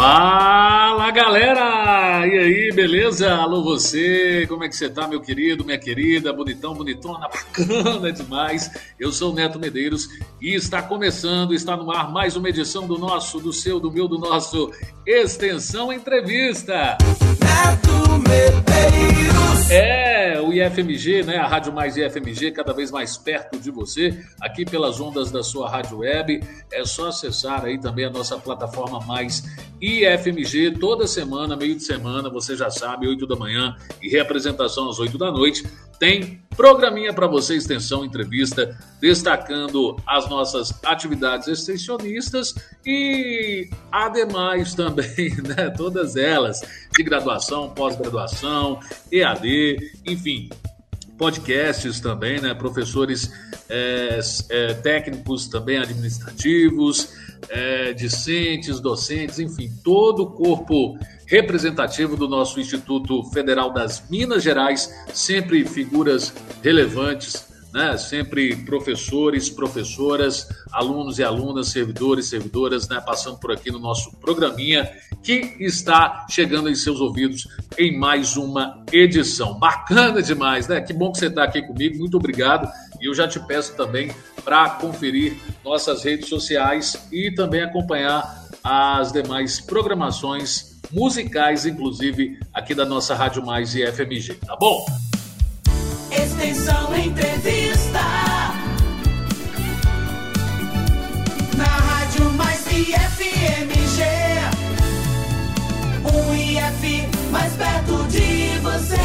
Fala galera! E aí, beleza? Alô você, como é que você tá, meu querido, minha querida, bonitão, bonitona, bacana demais. Eu sou o Neto Medeiros e está começando, está no ar mais uma edição do nosso, do seu, do meu, do nosso Extensão Entrevista. É, o IFMG, né? A Rádio Mais IFMG, cada vez mais perto de você, aqui pelas ondas da sua rádio web. É só acessar aí também a nossa plataforma Mais IFMG, toda semana, meio de semana, você já sabe, 8 da manhã e reapresentação às 8 da noite. Tem programinha para você, extensão, entrevista, destacando as nossas atividades extensionistas e ademais também, né, todas elas, de graduação, pós-graduação, EAD, enfim, podcasts também, né, professores é, é, técnicos também administrativos, é, discentes, docentes, enfim, todo o corpo representativo do nosso Instituto Federal das Minas Gerais, sempre figuras relevantes, né? sempre professores, professoras, alunos e alunas, servidores, servidoras, né? passando por aqui no nosso programinha que está chegando em seus ouvidos em mais uma edição. Bacana demais, né? Que bom que você está aqui comigo, muito obrigado. E eu já te peço também para conferir nossas redes sociais e também acompanhar as demais programações musicais, inclusive aqui da nossa Rádio Mais e FMG, tá bom? Extensão Entrevista mais perto de você.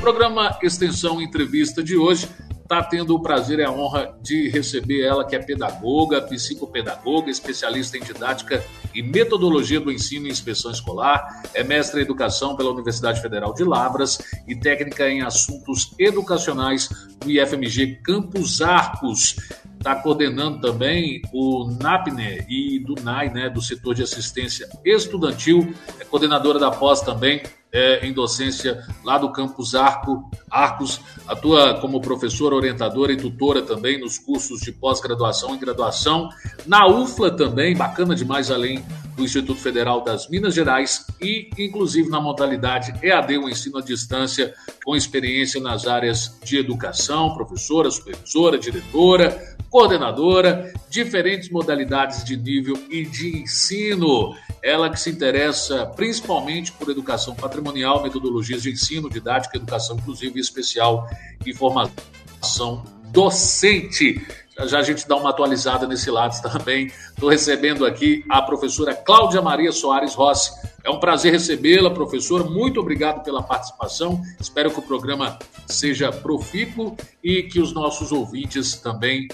Programa Extensão Entrevista de hoje está tendo o prazer e a honra de receber ela, que é pedagoga, psicopedagoga, especialista em didática e metodologia do ensino e inspeção escolar, é mestre em educação pela Universidade Federal de Lavras e técnica em assuntos educacionais do IFMG Campos Arcos. Está coordenando também o NAPNE e do NAI, né, do setor de assistência estudantil, é coordenadora da pós também é, em docência lá do campus Arco, Arcos, atua como professora, orientadora e tutora também nos cursos de pós-graduação e graduação, na UFLA também, bacana demais, além do Instituto Federal das Minas Gerais e, inclusive, na modalidade EAD, o ensino à distância, com experiência nas áreas de educação, professora, supervisora, diretora, coordenadora, diferentes modalidades de nível e de ensino. Ela que se interessa principalmente por educação patrimonial, metodologias de ensino, didática, educação inclusive especial e formação docente. Já, a gente dá uma atualizada nesse lado também. Estou recebendo aqui a professora Cláudia Maria Soares Rossi. É um prazer recebê-la, professora. Muito obrigado pela participação. Espero que o programa seja profícuo e que os nossos ouvintes também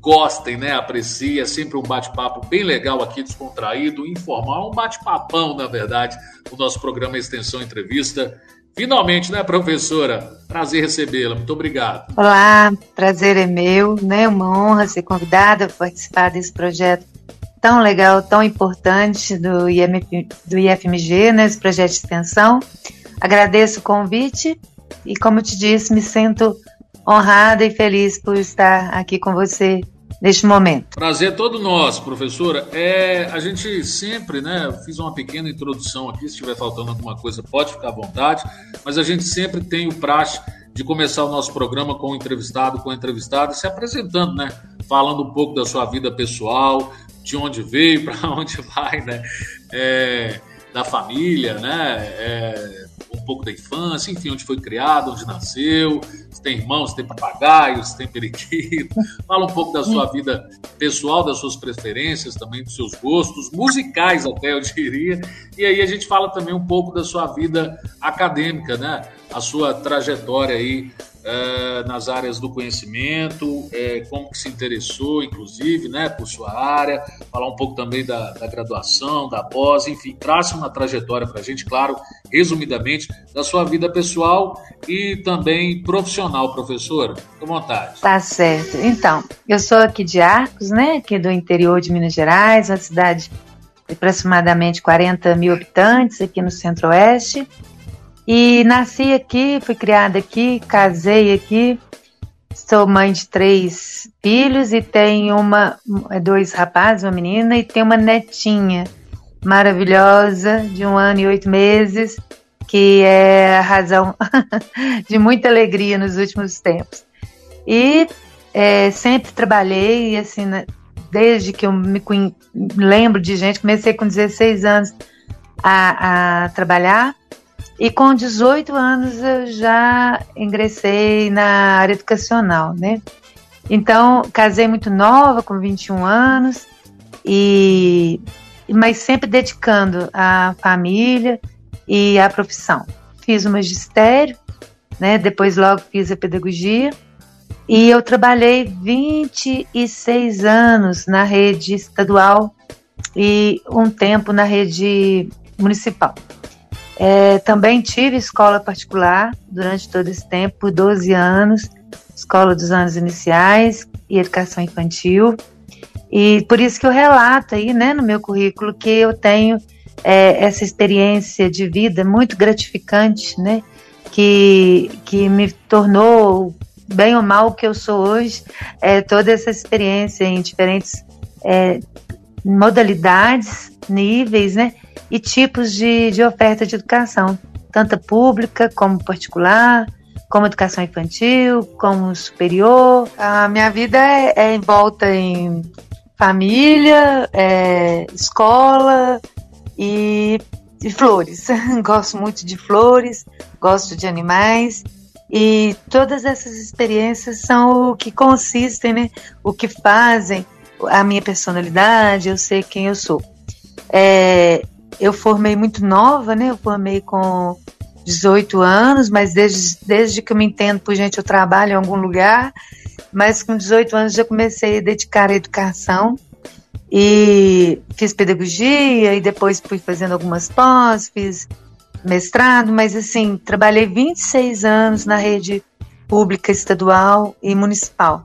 gostem, né? Apreciem. É sempre um bate-papo bem legal aqui, descontraído, informal, um bate-papão, na verdade, o nosso programa Extensão Entrevista. Finalmente, né, professora? Prazer recebê-la. Muito obrigado. Olá, prazer é meu, né? Uma honra ser convidada a participar desse projeto tão legal, tão importante do, do IFMG, né? Esse projeto de extensão. Agradeço o convite e, como eu te disse, me sinto honrada e feliz por estar aqui com você neste momento. Prazer todo nosso, professora. É, a gente sempre, né, fiz uma pequena introdução aqui, se estiver faltando alguma coisa, pode ficar à vontade, mas a gente sempre tem o praxe de começar o nosso programa com o entrevistado, com a entrevistada, se apresentando, né, falando um pouco da sua vida pessoal, de onde veio, para onde vai, né, é, da família, né, é, um pouco da infância, enfim, onde foi criado, onde nasceu, se tem irmãos, se tem papagaios, se tem periquito. Fala um pouco da sua vida pessoal, das suas preferências, também dos seus gostos, musicais até, eu diria. E aí a gente fala também um pouco da sua vida acadêmica, né? A sua trajetória aí é, nas áreas do conhecimento, é, como que se interessou, inclusive, né, por sua área, falar um pouco também da, da graduação, da pós, enfim, trace uma trajetória para a gente, claro, resumidamente, da sua vida pessoal e também profissional, professora. Fique à vontade. Tá certo. Então, eu sou aqui de Arcos, né, aqui do interior de Minas Gerais, uma cidade de aproximadamente 40 mil habitantes aqui no centro-oeste. E nasci aqui, fui criada aqui, casei aqui. Sou mãe de três filhos e tenho uma, dois rapazes, uma menina, e tenho uma netinha maravilhosa de um ano e oito meses, que é a razão de muita alegria nos últimos tempos. E é, sempre trabalhei, assim, desde que eu me lembro de gente, comecei com 16 anos a, a trabalhar, e com 18 anos eu já ingressei na área educacional, né? Então, casei muito nova, com 21 anos, e mas sempre dedicando à família e à profissão. Fiz o magistério, né? Depois logo fiz a pedagogia. E eu trabalhei 26 anos na rede estadual e um tempo na rede municipal. É, também tive escola particular durante todo esse tempo, por 12 anos, escola dos anos iniciais e educação infantil. E por isso que eu relato aí, né, no meu currículo, que eu tenho é, essa experiência de vida muito gratificante, né, que, que me tornou bem ou mal o que eu sou hoje, é, toda essa experiência em diferentes é, modalidades, níveis, né, e tipos de, de oferta de educação, tanto pública como particular, como educação infantil, como superior. A minha vida é, é envolta em família, é, escola e, e flores. gosto muito de flores, gosto de animais e todas essas experiências são o que consistem, né? O que fazem a minha personalidade, eu sei quem eu sou. É, eu formei muito nova, né? Eu formei com 18 anos, mas desde, desde que eu me entendo por gente, eu trabalho em algum lugar. Mas com 18 anos já comecei a dedicar à educação e fiz pedagogia e depois fui fazendo algumas pós, fiz mestrado, mas assim, trabalhei 26 anos na rede pública estadual e municipal.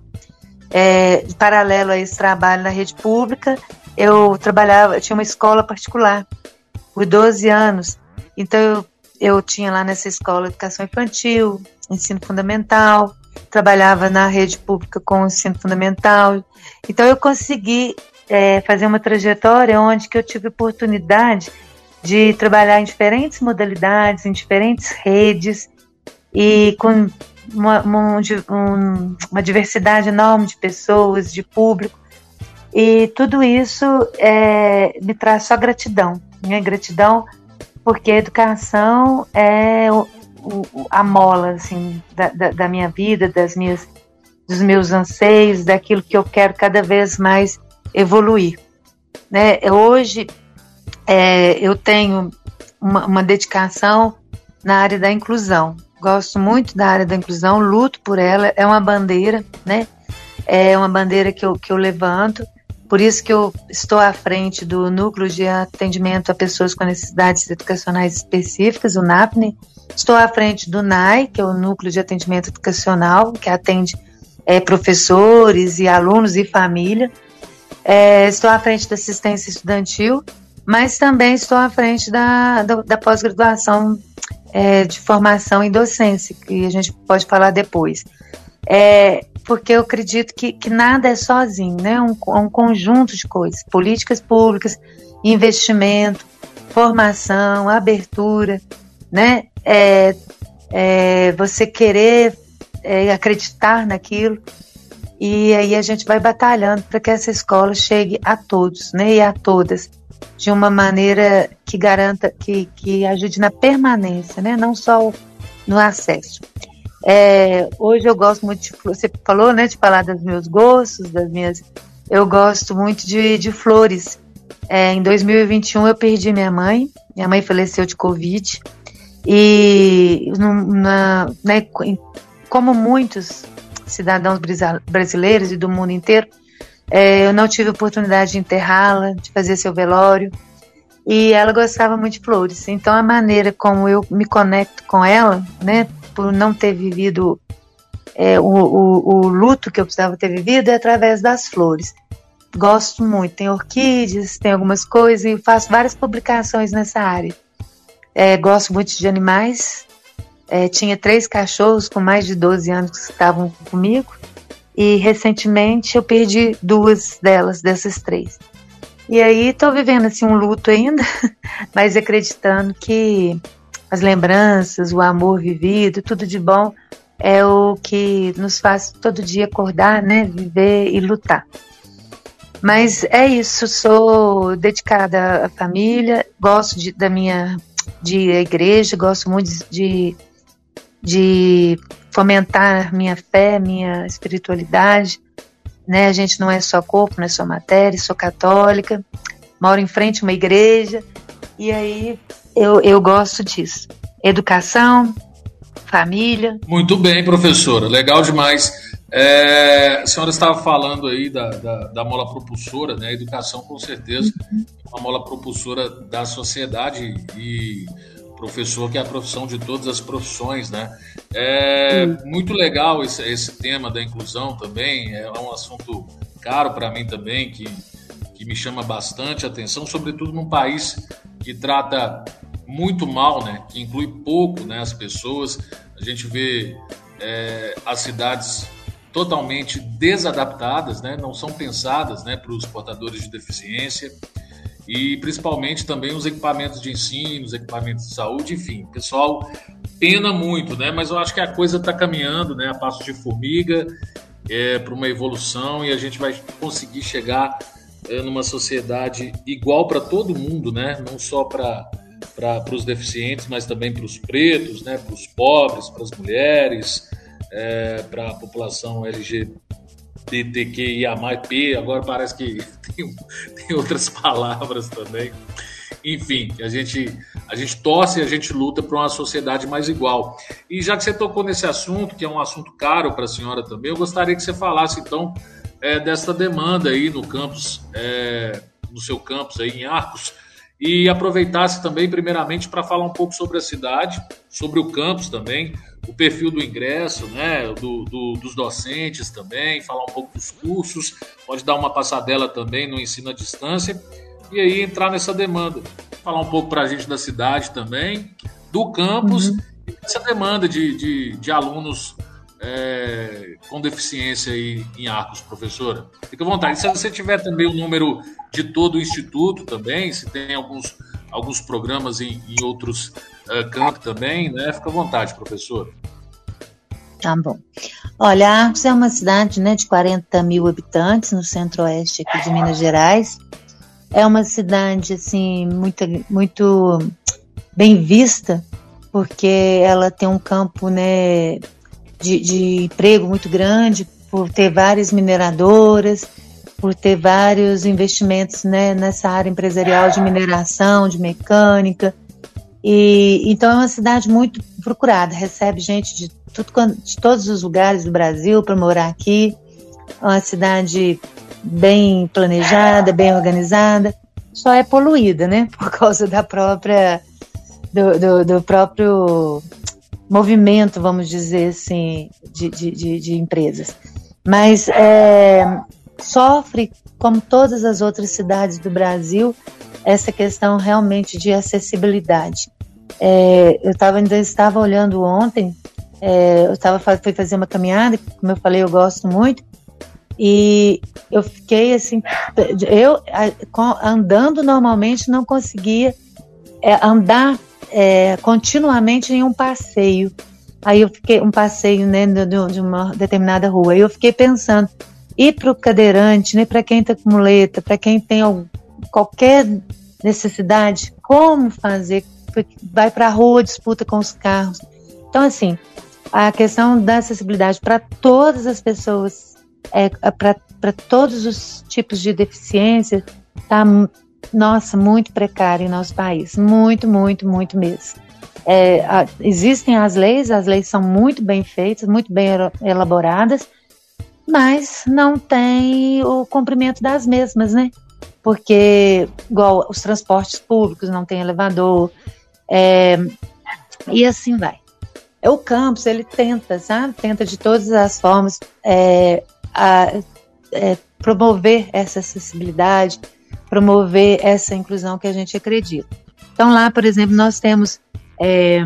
É, paralelo a esse trabalho na rede pública, eu trabalhava, eu tinha uma escola particular por 12 anos. Então eu, eu tinha lá nessa escola educação infantil, ensino fundamental, trabalhava na rede pública com ensino fundamental. Então eu consegui é, fazer uma trajetória onde que eu tive oportunidade de trabalhar em diferentes modalidades, em diferentes redes e com uma, uma, uma diversidade enorme de pessoas, de público. E tudo isso é, me traz só gratidão. Minha gratidão porque a educação é o, o, a mola assim, da, da, da, minha vida, das minhas, dos meus anseios, daquilo que eu quero cada vez mais evoluir. Né? Hoje é, eu tenho uma, uma dedicação na área da inclusão. Gosto muito da área da inclusão, luto por ela, é uma bandeira, né? É uma bandeira que eu, que eu levanto. Por isso que eu estou à frente do Núcleo de Atendimento a Pessoas com Necessidades Educacionais Específicas, o NAPNE. Estou à frente do NAI, que é o Núcleo de Atendimento Educacional, que atende é, professores e alunos e família. É, estou à frente da assistência estudantil, mas também estou à frente da, da, da pós-graduação é, de formação em docência, que a gente pode falar depois. É, porque eu acredito que, que nada é sozinho, né? Um, um conjunto de coisas, políticas públicas, investimento, formação, abertura, né? É, é, você querer é, acreditar naquilo e aí a gente vai batalhando para que essa escola chegue a todos, né, e a todas, de uma maneira que garanta, que, que ajude na permanência, né, não só no acesso. É, hoje eu gosto muito de você falou, né, de falar dos meus gostos, das minhas, eu gosto muito de, de flores. É, em 2021 eu perdi minha mãe, minha mãe faleceu de covid e na, né, como muitos cidadãos brasileiros e do mundo inteiro. É, eu não tive oportunidade de enterrá-la, de fazer seu velório. E ela gostava muito de flores. Então, a maneira como eu me conecto com ela, né, por não ter vivido é, o, o, o luto que eu precisava ter vivido, é através das flores. Gosto muito. Tem orquídeas, tem algumas coisas, e faço várias publicações nessa área. É, gosto muito de animais, é, tinha três cachorros com mais de 12 anos que estavam comigo e recentemente eu perdi duas delas, dessas três. E aí estou vivendo assim um luto ainda, mas acreditando que as lembranças, o amor vivido, tudo de bom é o que nos faz todo dia acordar, né, viver e lutar. Mas é isso, sou dedicada à família, gosto de, da minha de igreja, gosto muito de, de fomentar minha fé, minha espiritualidade. Né? A gente não é só corpo, não é só matéria, sou católica, moro em frente a uma igreja, e aí eu, eu gosto disso. Educação, família. Muito bem, professora, legal demais. É, a senhora estava falando aí da, da, da, mola propulsora, né? A educação, com certeza, uhum. é uma mola propulsora da sociedade e professor, que é a profissão de todas as profissões, né? É uhum. muito legal esse, esse tema da inclusão também, é um assunto caro para mim também, que, que me chama bastante atenção, sobretudo num país que trata muito mal, né? Que inclui pouco né, as pessoas. A gente vê é, as cidades totalmente desadaptadas, né? não são pensadas né, para os portadores de deficiência e principalmente também os equipamentos de ensino, os equipamentos de saúde, enfim, pessoal pena muito, né? Mas eu acho que a coisa está caminhando, né? A passo de formiga é, para uma evolução e a gente vai conseguir chegar é, numa sociedade igual para todo mundo, né? Não só para para os deficientes, mas também para os pretos, né? Para os pobres, para as mulheres, é, para a população LGBTQIA+, agora parece que tem, tem outras palavras também. Enfim, a gente, a gente torce e a gente luta para uma sociedade mais igual. E já que você tocou nesse assunto, que é um assunto caro para a senhora também, eu gostaria que você falasse então é, dessa demanda aí no campus, é, no seu campus aí em Arcos, e aproveitasse também, primeiramente, para falar um pouco sobre a cidade, sobre o campus também, o perfil do ingresso, né, do, do, dos docentes também, falar um pouco dos cursos, pode dar uma passadela também no ensino à distância e aí entrar nessa demanda. Falar um pouco para a gente da cidade também, do campus uhum. e dessa demanda de, de, de alunos é, com deficiência aí em Arcos, professora. Fica à vontade. Se você tiver também o número de todo o instituto também, se tem alguns, alguns programas em, em outros uh, campos também, né? Fica à vontade, professora. Tá bom. Olha, Arcos é uma cidade né, de 40 mil habitantes no centro-oeste aqui de Minas Gerais. É uma cidade assim muito, muito bem vista, porque ela tem um campo né, de, de emprego muito grande, por ter várias mineradoras, por ter vários investimentos né, nessa área empresarial de mineração, de mecânica. E então é uma cidade muito procurada, recebe gente de, tudo, de todos os lugares do Brasil para morar aqui. É uma cidade bem planejada, bem organizada, só é poluída, né? Por causa da própria do, do, do próprio movimento, vamos dizer assim, de, de, de, de empresas. Mas é, sofre, como todas as outras cidades do Brasil, essa questão realmente de acessibilidade. É, eu tava, ainda estava olhando ontem, é, eu tava, fui fazer uma caminhada, como eu falei, eu gosto muito, e eu fiquei assim, eu andando normalmente não conseguia é, andar é, continuamente em um passeio. Aí eu fiquei, um passeio né, de, uma determinada rua. Aí eu fiquei pensando, ir para o cadeirante, né, para quem está com muleta, para quem tem algum, qualquer necessidade, como fazer? Vai para a rua, disputa com os carros. Então, assim, a questão da acessibilidade para todas as pessoas, é, é para todos os tipos de deficiência, está nossa, muito precário em nosso país. Muito, muito, muito mesmo. É, a, existem as leis, as leis são muito bem feitas, muito bem elaboradas, mas não tem o cumprimento das mesmas, né? Porque, igual os transportes públicos, não tem elevador, é, e assim vai. É o campus, ele tenta, sabe? Tenta de todas as formas é, a, é, promover essa acessibilidade, promover essa inclusão que a gente acredita. Então, lá, por exemplo, nós temos é,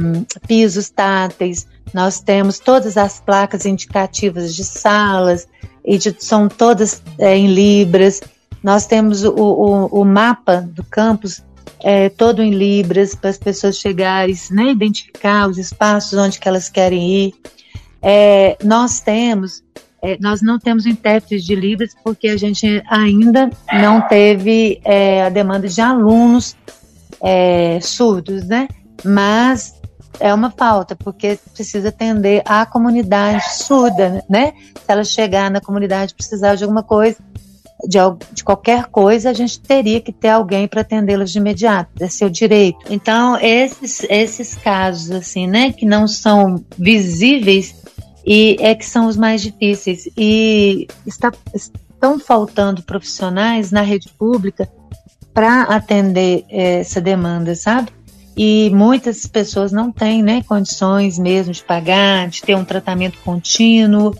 pisos táteis, nós temos todas as placas indicativas de salas, e de, são todas é, em libras, Nós temos o, o, o mapa do campus é, todo em libras para as pessoas chegarem, né, identificar os espaços onde que elas querem ir. É, nós temos, é, nós não temos intérpretes de libras porque a gente ainda não teve é, a demanda de alunos é, surdos, né? Mas é uma falta, porque precisa atender a comunidade surda, né? Se ela chegar na comunidade precisar de alguma coisa, de, de qualquer coisa, a gente teria que ter alguém para atendê-los de imediato, é seu direito. Então, esses, esses casos, assim, né, que não são visíveis, e é que são os mais difíceis. E está, estão faltando profissionais na rede pública para atender essa demanda, sabe? E muitas pessoas não têm né, condições mesmo de pagar, de ter um tratamento contínuo.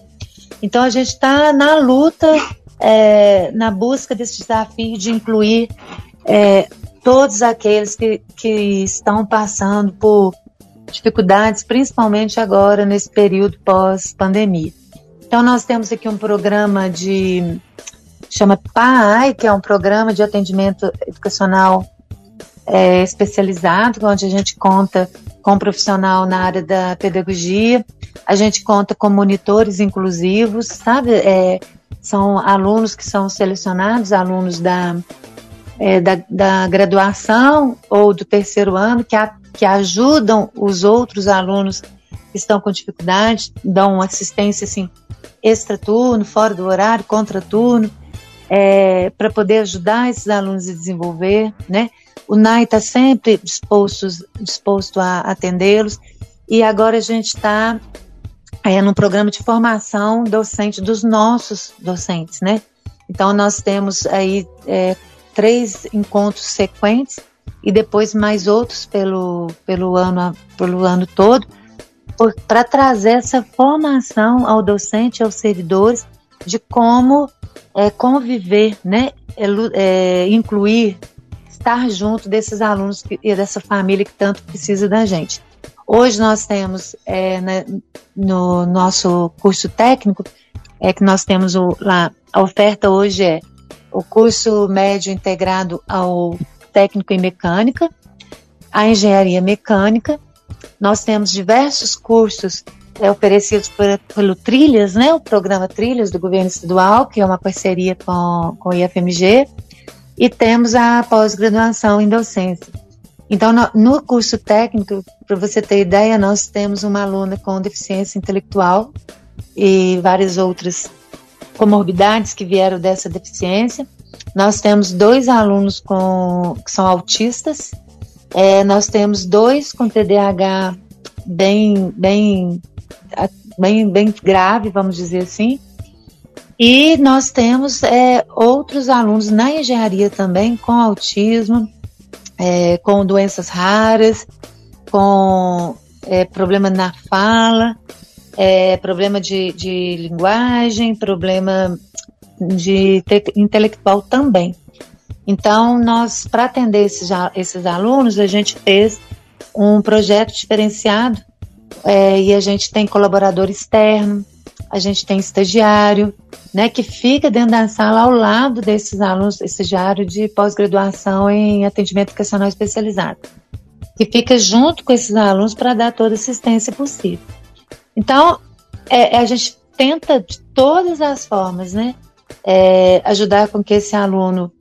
Então a gente está na luta é, na busca desse desafio de incluir é, todos aqueles que, que estão passando por dificuldades, principalmente agora nesse período pós-pandemia. Então nós temos aqui um programa de chama PAI, que é um programa de atendimento educacional é, especializado, onde a gente conta com um profissional na área da pedagogia, a gente conta com monitores inclusivos, sabe? É, são alunos que são selecionados, alunos da, é, da, da, graduação ou do terceiro ano, que, a, que ajudam os outros alunos que estão com dificuldade, dão assistência assim, extra-turno, fora do horário, contra-turno, é, para poder ajudar esses alunos a desenvolver, né? O NAI está sempre disposto, disposto a atendê-los e agora a gente está é, num programa de formação docente dos nossos docentes, né? Então nós temos aí é, três encontros sequentes e depois mais outros pelo, pelo, ano, pelo ano todo, para trazer essa formação ao docente, aos servidores, de como é, conviver, né? É, é incluir, estar junto desses alunos e dessa família que tanto precisa da gente. Hoje nós temos é, né, no nosso curso técnico, é que nós temos o, lá, a oferta hoje é o curso médio integrado ao técnico em mecânica, a engenharia mecânica. Nós temos diversos cursos é, oferecidos por, pelo Trilhas, né, o programa Trilhas do governo estadual, que é uma parceria com, com o IFMG, e temos a pós-graduação em docência. Então, no, no curso técnico, para você ter ideia, nós temos uma aluna com deficiência intelectual e várias outras comorbidades que vieram dessa deficiência. Nós temos dois alunos com, que são autistas, é, nós temos dois com TDAH bem, bem, bem, bem grave, vamos dizer assim, e nós temos é, outros alunos na engenharia também com autismo, é, com doenças raras, com é, problema na fala, é, problema de, de linguagem, problema de intelectual também. Então, nós, para atender esses, esses alunos, a gente fez um projeto diferenciado é, e a gente tem colaborador externo, a gente tem estagiário, né, que fica dentro da sala ao lado desses alunos, estagiário de pós-graduação em atendimento educacional especializado, que fica junto com esses alunos para dar toda assistência possível. Então, é, a gente tenta de todas as formas, né, é, ajudar com que esse aluno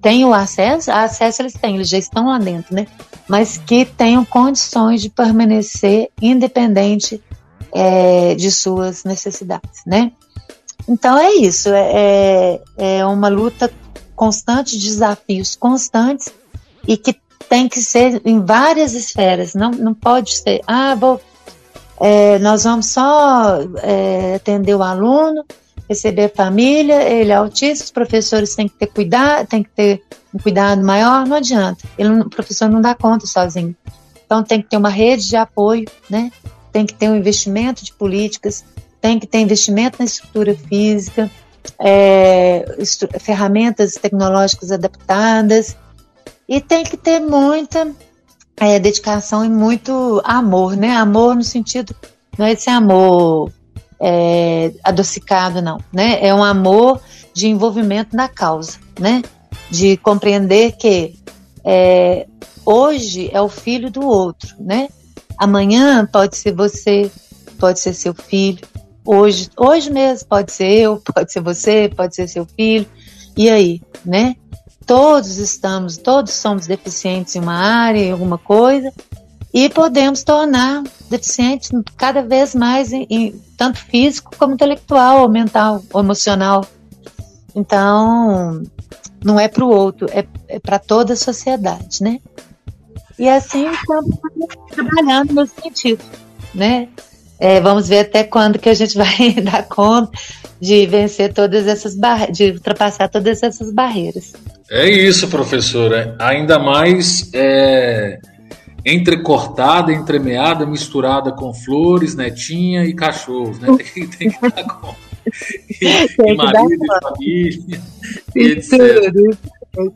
tenha o acesso, acesso eles têm, eles já estão lá dentro, né, mas que tenham condições de permanecer independente é, de suas necessidades, né? Então é isso, é, é, é uma luta constante, desafios constantes e que tem que ser em várias esferas, não, não pode ser, ah, vou, é, nós vamos só é, atender o aluno, receber família, ele é autista, os professores têm que ter cuidado, tem que ter um cuidado maior, não adianta, ele, o professor não dá conta sozinho. Então tem que ter uma rede de apoio, né? tem que ter um investimento de políticas, tem que ter investimento na estrutura física, é, ferramentas tecnológicas adaptadas e tem que ter muita é, dedicação e muito amor, né? Amor no sentido não é esse amor é, adocicado, não, né? É um amor de envolvimento na causa, né? De compreender que é, hoje é o filho do outro, né? Amanhã pode ser você, pode ser seu filho. Hoje, hoje mesmo pode ser eu, pode ser você, pode ser seu filho. E aí, né? Todos estamos, todos somos deficientes em uma área, em alguma coisa, e podemos tornar deficientes cada vez mais, em, em, tanto físico como intelectual, ou mental, ou emocional. Então, não é para o outro, é, é para toda a sociedade, né? E assim estamos trabalhando nesse sentido, né? É, vamos ver até quando que a gente vai dar conta de vencer todas essas barreiras, de ultrapassar todas essas barreiras. É isso, professora. Ainda mais é, entrecortada, entremeada, misturada com flores, netinha e cachorros, né? Tem, tem que dar conta. E, e marido, e família, e etc.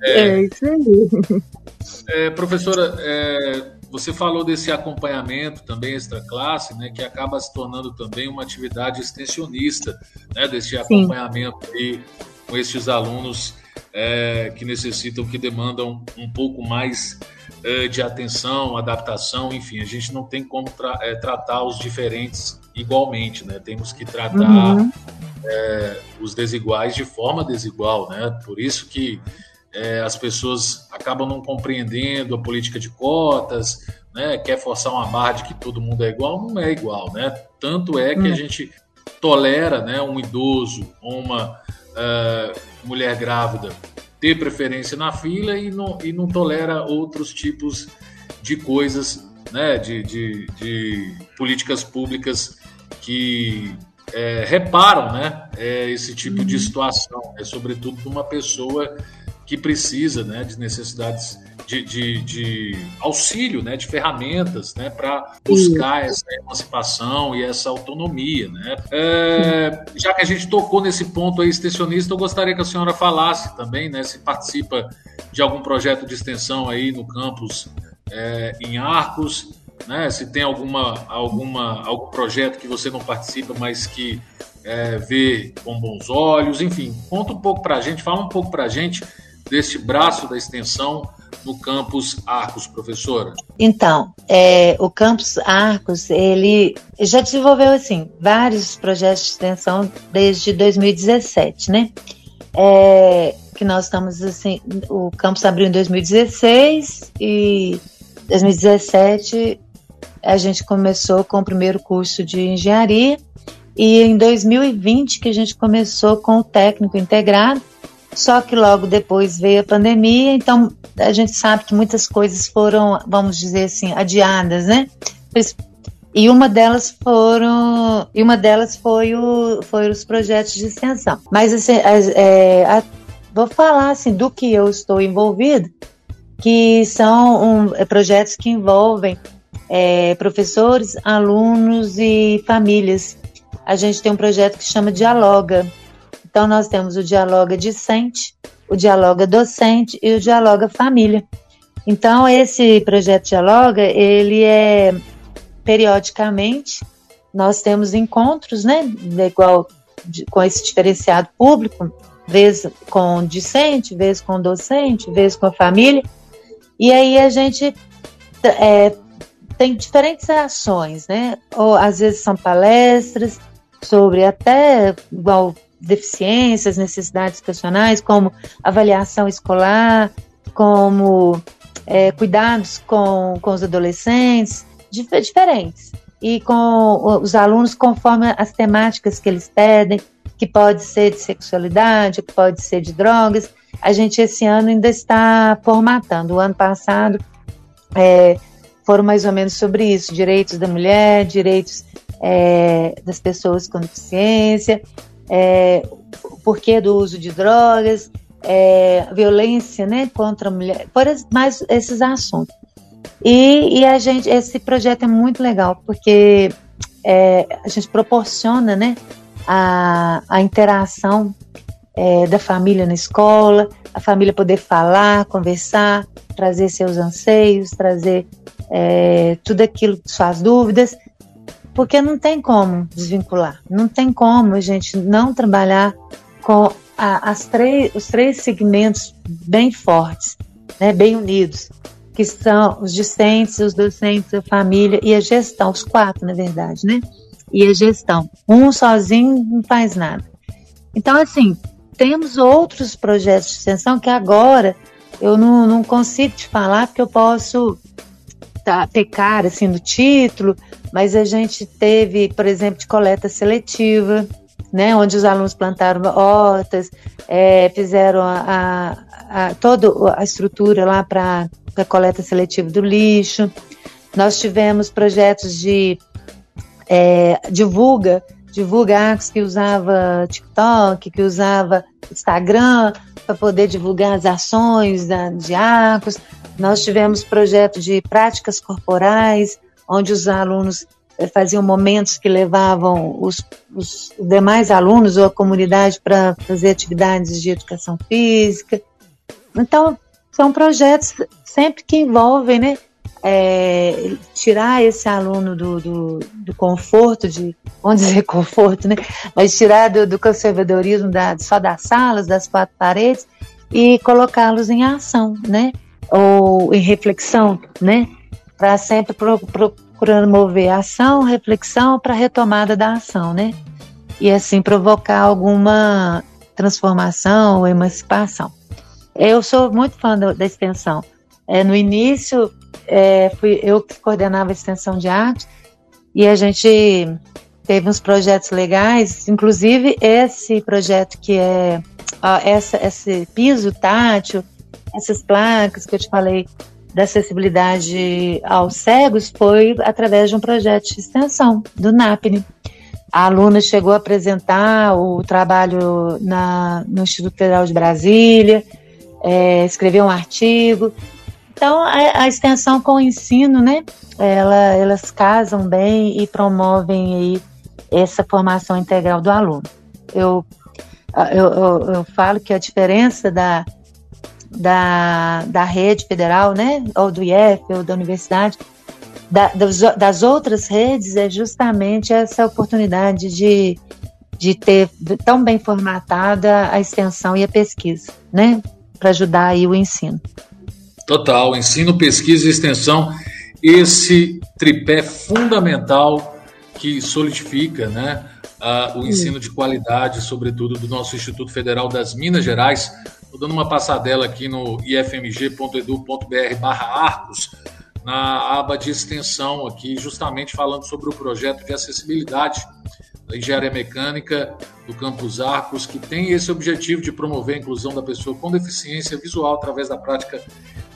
É, é isso aí. É, professora, é, você falou desse acompanhamento também extra classe, né, que acaba se tornando também uma atividade extensionista, né, desse acompanhamento aí com esses alunos é, que necessitam, que demandam um pouco mais é, de atenção, adaptação, enfim, a gente não tem como tra é, tratar os diferentes igualmente, né? Temos que tratar uhum. É, os desiguais de forma desigual, né? Por isso que é, as pessoas acabam não compreendendo a política de cotas, né? Quer forçar uma barra de que todo mundo é igual, não é igual, né? Tanto é que hum. a gente tolera, né, um idoso uma uh, mulher grávida ter preferência na fila e não, e não tolera outros tipos de coisas, né, de, de, de políticas públicas que é, reparam, né, é, esse tipo de uhum. situação, é sobretudo de uma pessoa que precisa né, de necessidades de, de, de, auxílio, né, de ferramentas né, para buscar essa emancipação e essa autonomia. Né? É, já que a gente tocou nesse ponto aí extensionista, eu gostaria que a senhora falasse também né, se participa de algum projeto de extensão aí no campus é, em Arcos, né, se tem alguma, alguma, algum projeto que você não participa, mas que é, vê com bons olhos, enfim, conta um pouco para a gente, fala um pouco para a gente deste braço da extensão no campus Arcos, professora? Então, é, o campus Arcos, ele já desenvolveu, assim, vários projetos de extensão desde 2017, né? É, que nós estamos, assim, o campus abriu em 2016 e 2017 a gente começou com o primeiro curso de engenharia e em 2020 que a gente começou com o técnico integrado, só que logo depois veio a pandemia, então a gente sabe que muitas coisas foram, vamos dizer assim, adiadas, né? E uma delas foram, e uma delas foi o, foi os projetos de extensão. Mas assim, é, a, vou falar assim do que eu estou envolvido, que são um, é, projetos que envolvem é, professores, alunos e famílias. A gente tem um projeto que chama Dialoga, então, nós temos o Dialoga Discente, o Dialoga Docente e o Dialoga Família. Então, esse projeto Dialoga, ele é periodicamente, nós temos encontros, né, igual de, com esse diferenciado público, vez com discente, vez com docente, vez com a família, e aí a gente é, tem diferentes ações, né, ou às vezes são palestras sobre até, igual deficiências, necessidades educacionais, como avaliação escolar, como é, cuidados com, com os adolescentes, dif diferentes. E com os alunos conforme as temáticas que eles pedem, que pode ser de sexualidade, que pode ser de drogas. A gente esse ano ainda está formatando. O ano passado é, foram mais ou menos sobre isso: direitos da mulher, direitos é, das pessoas com deficiência, é, o porquê do uso de drogas, é, violência né, contra a mulher, por mais esses assuntos. E, e, a gente, esse projeto é muito legal, porque é, a gente proporciona né, a, a interação é, da família na escola, a família poder falar, conversar, trazer seus anseios, trazer é, tudo aquilo, suas dúvidas, porque não tem como desvincular, não tem como a gente não trabalhar com a, as três, os três segmentos bem fortes, né, bem unidos, que são os discentes, os docentes, a família e a gestão, os quatro, na verdade, né? E a gestão. Um sozinho não faz nada. Então, assim, temos outros projetos de extensão que agora eu não, não consigo te falar porque eu posso tá, pecar assim no título, mas a gente teve, por exemplo, de coleta seletiva, né, onde os alunos plantaram hortas, é, fizeram a, a, a, toda a estrutura lá para a coleta seletiva do lixo. Nós tivemos projetos de é, divulga, divulga que usava TikTok, que usava Instagram para poder divulgar as ações da, de arcos. Nós tivemos projetos de práticas corporais, onde os alunos eh, faziam momentos que levavam os, os demais alunos ou a comunidade para fazer atividades de educação física. Então, são projetos sempre que envolvem, né? É, tirar esse aluno do, do, do, conforto, de, vamos dizer conforto, né? Mas tirar do, do conservadorismo da, só das salas, das quatro paredes e colocá-los em ação, né? Ou em reflexão, né? Para sempre pro, pro, procurando mover ação, reflexão para retomada da ação, né? E assim provocar alguma transformação ou emancipação. Eu sou muito fã da, da extensão. É, no início, é, fui eu que coordenava a extensão de arte e a gente teve uns projetos legais, inclusive esse projeto que é ó, essa, esse piso tátil, essas placas que eu te falei da acessibilidade aos cegos foi através de um projeto de extensão do NAPNE. A aluna chegou a apresentar o trabalho na, no Instituto Federal de Brasília, é, escreveu um artigo. Então, a, a, extensão com o ensino, né, ela, elas casam bem e promovem aí essa formação integral do aluno. Eu, eu, eu, eu falo que a diferença da, da, da rede federal, né, ou do IEF, ou da universidade, da, das, das outras redes, é justamente essa oportunidade de, de ter tão bem formatada a extensão e a pesquisa, né, para ajudar aí o ensino. Total, ensino, pesquisa e extensão, esse tripé fundamental que solidifica, né, uh, o ensino de qualidade, sobretudo do nosso Instituto Federal das Minas Gerais, Estou dando uma passadela aqui no ifmg.edu.br barra arcos, na aba de extensão aqui, justamente falando sobre o projeto de acessibilidade da engenharia mecânica do Campus Arcos, que tem esse objetivo de promover a inclusão da pessoa com deficiência visual através da prática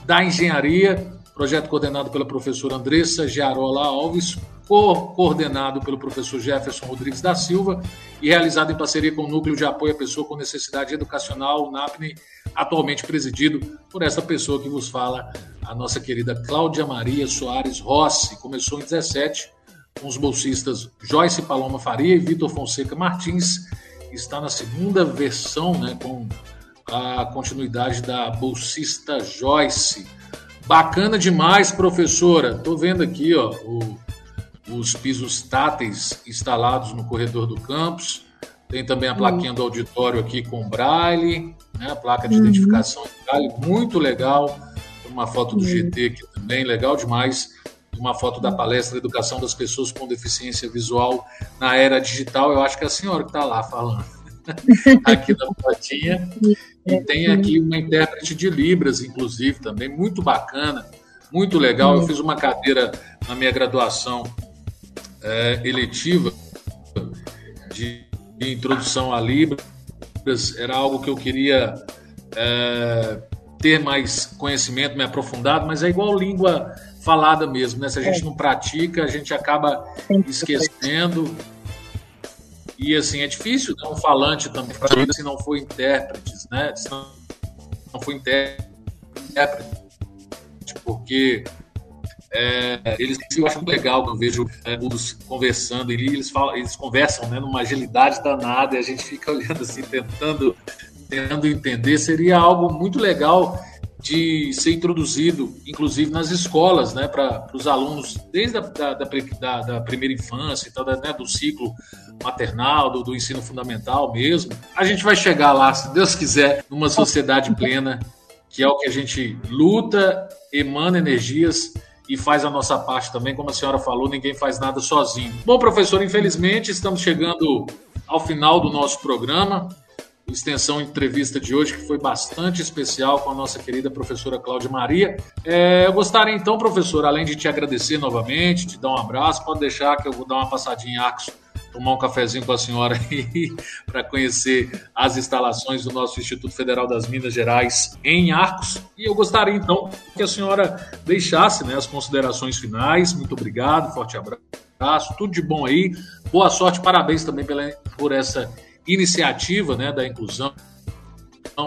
da engenharia, projeto coordenado pela professora Andressa Giarola Alves, coordenado pelo professor Jefferson Rodrigues da Silva e realizado em parceria com o Núcleo de Apoio à Pessoa com Necessidade Educacional, o NAPNE, atualmente presidido por essa pessoa que vos fala, a nossa querida Cláudia Maria Soares Rossi. Começou em 17 com os bolsistas Joyce Paloma Faria e Vitor Fonseca Martins. Está na segunda versão, né, com a continuidade da bolsista Joyce. Bacana demais, professora. Tô vendo aqui, ó, o os pisos táteis instalados no corredor do campus. Tem também a uhum. plaquinha do auditório aqui com braille, né? a placa de uhum. identificação braille, muito legal. Uma foto do uhum. GT aqui também, legal demais. Uma foto da palestra Educação das Pessoas com Deficiência Visual na Era Digital. Eu acho que é a senhora que está lá falando. aqui na fotinha. E tem aqui uma intérprete de Libras, inclusive, também, muito bacana, muito legal. Eu fiz uma cadeira na minha graduação é, eletiva de, de, introdução a Libras era algo que eu queria é, ter mais conhecimento, me aprofundado, mas é igual língua falada mesmo, né? Se a gente é. não pratica, a gente acaba esquecendo. E assim, é difícil, né? Um falante também, se não for intérpretes, né? Se não, não for intérprete, porque é, eles eu acho legal que eu vejo é, conversando e eles falam, eles conversam né, numa agilidade danada e a gente fica olhando assim, tentando, tentando entender. Seria algo muito legal de ser introduzido, inclusive nas escolas, né, para os alunos, desde a da, da, da, primeira infância, então, né, do ciclo maternal, do, do, ensino fundamental mesmo. A gente vai chegar lá, se Deus quiser, numa sociedade plena, que é o que a gente luta, emana energias e faz a nossa parte também. Como a senhora falou, ninguém faz nada sozinho. Bom, professor, infelizmente estamos chegando ao final do nosso programa extensão entrevista de hoje, que foi bastante especial com a nossa querida professora Cláudia Maria. É, eu gostaria então, professor, além de te agradecer novamente, te dar um abraço, pode deixar que eu vou dar uma passadinha em Axo, tomar um cafezinho com a senhora aí, para conhecer as instalações do nosso Instituto Federal das Minas Gerais em Arcos. E eu gostaria então que a senhora deixasse né, as considerações finais. Muito obrigado, forte abraço, tudo de bom aí. Boa sorte, parabéns também pela, por essa iniciativa né, da inclusão,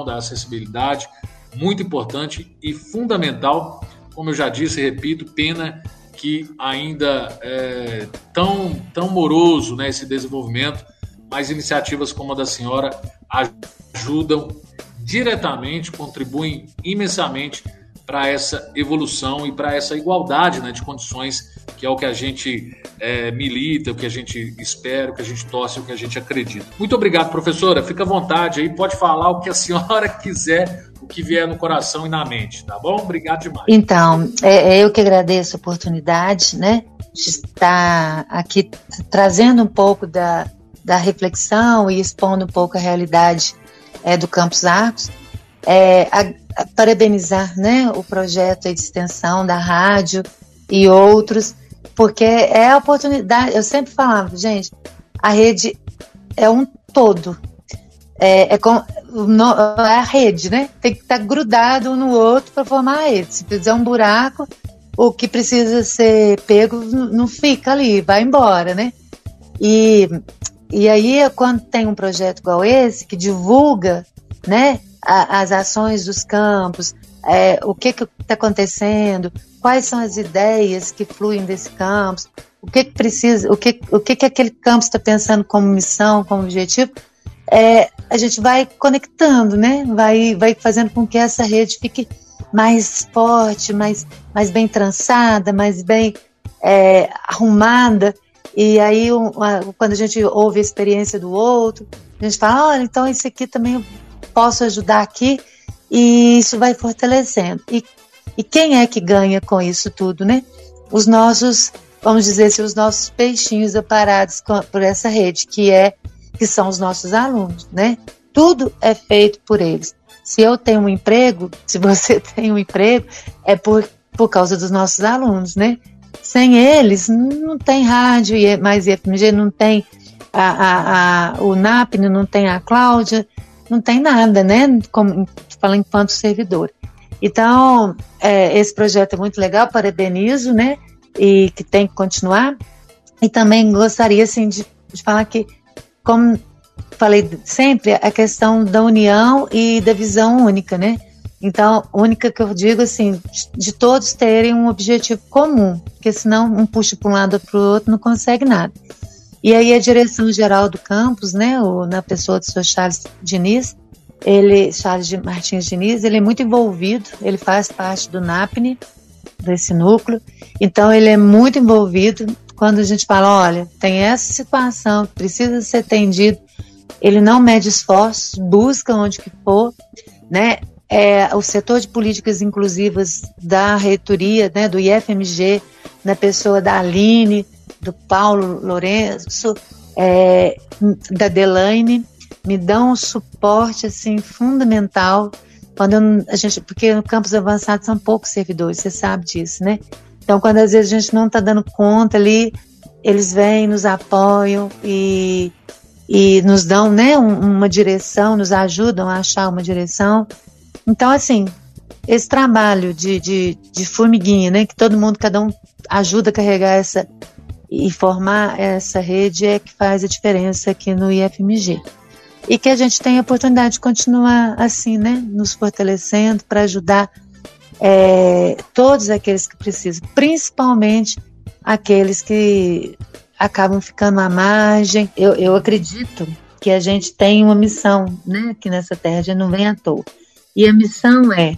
da acessibilidade, muito importante e fundamental. Como eu já disse e repito, pena que ainda é tão, tão moroso né, esse desenvolvimento, mas iniciativas como a da senhora ajudam diretamente, contribuem imensamente para essa evolução e para essa igualdade né, de condições, que é o que a gente é, milita, o que a gente espera, o que a gente torce, o que a gente acredita. Muito obrigado, professora. Fica à vontade aí, pode falar o que a senhora quiser, o que vier no coração e na mente, tá bom? Obrigado demais. Então, é, é eu que agradeço a oportunidade, né, de estar aqui trazendo um pouco da, da reflexão e expondo um pouco a realidade é, do Campos Arcos. É, parabenizar né, o projeto de extensão da rádio e outros, porque é a oportunidade. Eu sempre falava, gente, a rede é um todo. É, é, com, no, é a rede, né? Tem que estar grudado um no outro para formar a rede. Se fizer um buraco, o que precisa ser pego não fica ali, vai embora, né? E, e aí, quando tem um projeto igual esse, que divulga, né, a, as ações dos campos, é, o que está acontecendo, quais são as ideias que fluem desse campus, o que, que precisa, o que, o que, que aquele campus está pensando como missão, como objetivo, é, a gente vai conectando, né? Vai, vai fazendo com que essa rede fique mais forte, mais, mais bem trançada, mais bem é, arrumada. E aí, um, quando a gente ouve a experiência do outro, a gente fala, olha, então esse aqui também posso ajudar aqui e isso vai fortalecendo. E, e quem é que ganha com isso tudo, né? Os nossos, vamos dizer assim, os nossos peixinhos aparados por essa rede, que é que são os nossos alunos, né? Tudo é feito por eles. Se eu tenho um emprego, se você tem um emprego, é por, por causa dos nossos alunos, né? Sem eles, não tem rádio, mais IFMG, não tem a, a, a, o NAPN, não tem a Cláudia, não tem nada, né? Como fala enquanto servidor. Então, é, esse projeto é muito legal, parabenizo, né? E que tem que continuar. E também gostaria, assim, de, de falar que, como falei sempre, a questão da união e da visão única, né? Então, única que eu digo, assim, de todos terem um objetivo comum, porque senão um puxa para um lado ou para o outro, não consegue nada. E aí a direção geral do campus, né, o, na pessoa do Sr. Charles Diniz, ele, Charles Martins Diniz, ele é muito envolvido, ele faz parte do NAPNE, desse núcleo, então ele é muito envolvido quando a gente fala, olha, tem essa situação, precisa ser atendido, ele não mede esforços, busca onde que for, né, é, o setor de políticas inclusivas da reitoria, né, do IFMG, na pessoa da Aline, do Paulo Lourenço, é, da Delaine, me dão um suporte assim fundamental quando eu, a gente, porque no campus avançado são poucos servidores, você sabe disso, né? Então, quando às vezes a gente não está dando conta ali, eles vêm, nos apoiam e, e nos dão, né, uma direção, nos ajudam a achar uma direção. Então, assim, esse trabalho de, de, de formiguinha, né, que todo mundo, cada um ajuda a carregar essa e formar essa rede é que faz a diferença aqui no IFMG. E que a gente tenha a oportunidade de continuar assim, né? Nos fortalecendo para ajudar é, todos aqueles que precisam, principalmente aqueles que acabam ficando à margem. Eu, eu acredito que a gente tem uma missão, né? Aqui nessa terra, a gente não vem à toa. E a missão é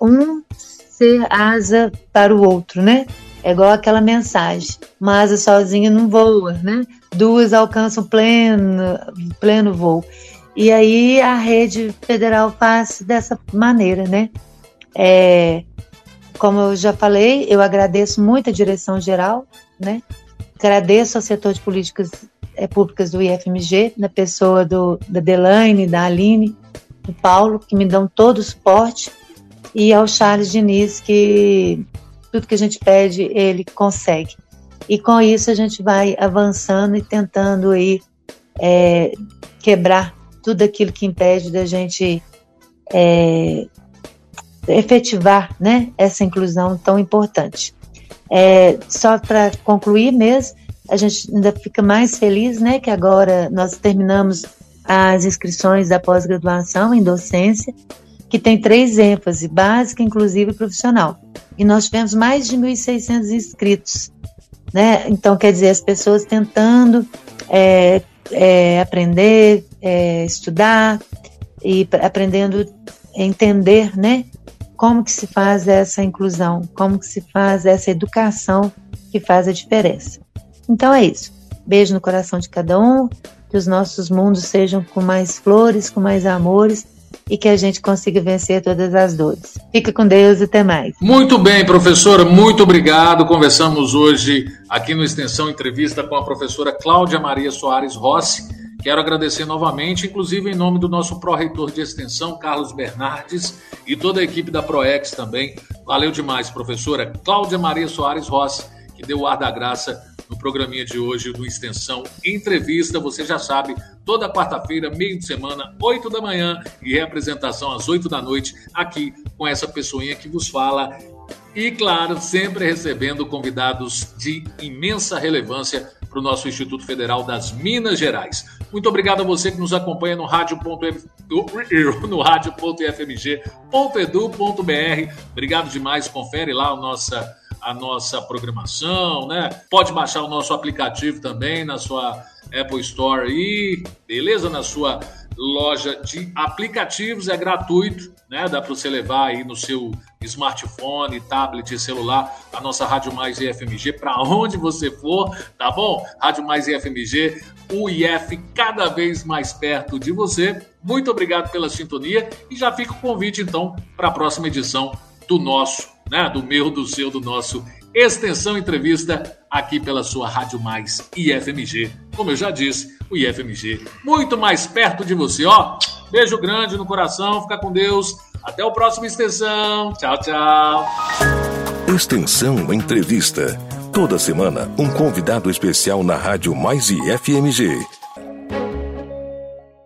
um ser asa para o outro, né? É igual aquela mensagem: uma asa sozinha não voa, né? Duas alcançam pleno, pleno voo. E aí a rede federal faz dessa maneira, né? É, como eu já falei, eu agradeço muito a direção geral, né? Agradeço ao setor de políticas é, públicas do IFMG, na pessoa do, da Delaine, da Aline, do Paulo, que me dão todo o suporte, e ao Charles Diniz, que tudo que a gente pede, ele consegue. E com isso a gente vai avançando e tentando aí, é, quebrar tudo aquilo que impede da gente é, efetivar né, essa inclusão tão importante. É, só para concluir mesmo, a gente ainda fica mais feliz né, que agora nós terminamos as inscrições da pós-graduação em docência, que tem três ênfases, básica, inclusiva e profissional. E nós tivemos mais de 1.600 inscritos. Né? Então, quer dizer, as pessoas tentando é, é, aprender, é, estudar e aprendendo entender né, como que se faz essa inclusão, como que se faz essa educação que faz a diferença. Então é isso. Beijo no coração de cada um, que os nossos mundos sejam com mais flores, com mais amores e que a gente consiga vencer todas as dores. Fica com Deus e até mais. Muito bem, professora, muito obrigado. Conversamos hoje aqui no Extensão Entrevista com a professora Cláudia Maria Soares Rossi. Quero agradecer novamente, inclusive em nome do nosso pró-reitor de extensão, Carlos Bernardes, e toda a equipe da ProEx também. Valeu demais, professora Cláudia Maria Soares Rossi, que deu o ar da graça no programinha de hoje do Extensão Entrevista. Você já sabe, toda quarta-feira, meio de semana, 8 da manhã e reapresentação às 8 da noite, aqui com essa pessoinha que vos fala. E, claro, sempre recebendo convidados de imensa relevância para o nosso Instituto Federal das Minas Gerais. Muito obrigado a você que nos acompanha no rádio.fmg.edu.br. Obrigado demais, confere lá a nossa a nossa programação, né? Pode baixar o nosso aplicativo também na sua Apple Store aí, beleza? Na sua loja de aplicativos, é gratuito, né? Dá para você levar aí no seu smartphone, tablet, celular, a nossa Rádio Mais e FMG para onde você for, tá bom? Rádio Mais e FMG, o IF cada vez mais perto de você. Muito obrigado pela sintonia e já fica o convite então para a próxima edição do nosso né, do meu, do seu, do nosso Extensão Entrevista aqui pela sua Rádio Mais IFMG. Como eu já disse, o IFMG muito mais perto de você, ó. Beijo grande no coração, fica com Deus. Até o próximo Extensão. Tchau, tchau. Extensão Entrevista. Toda semana, um convidado especial na Rádio Mais IFMG.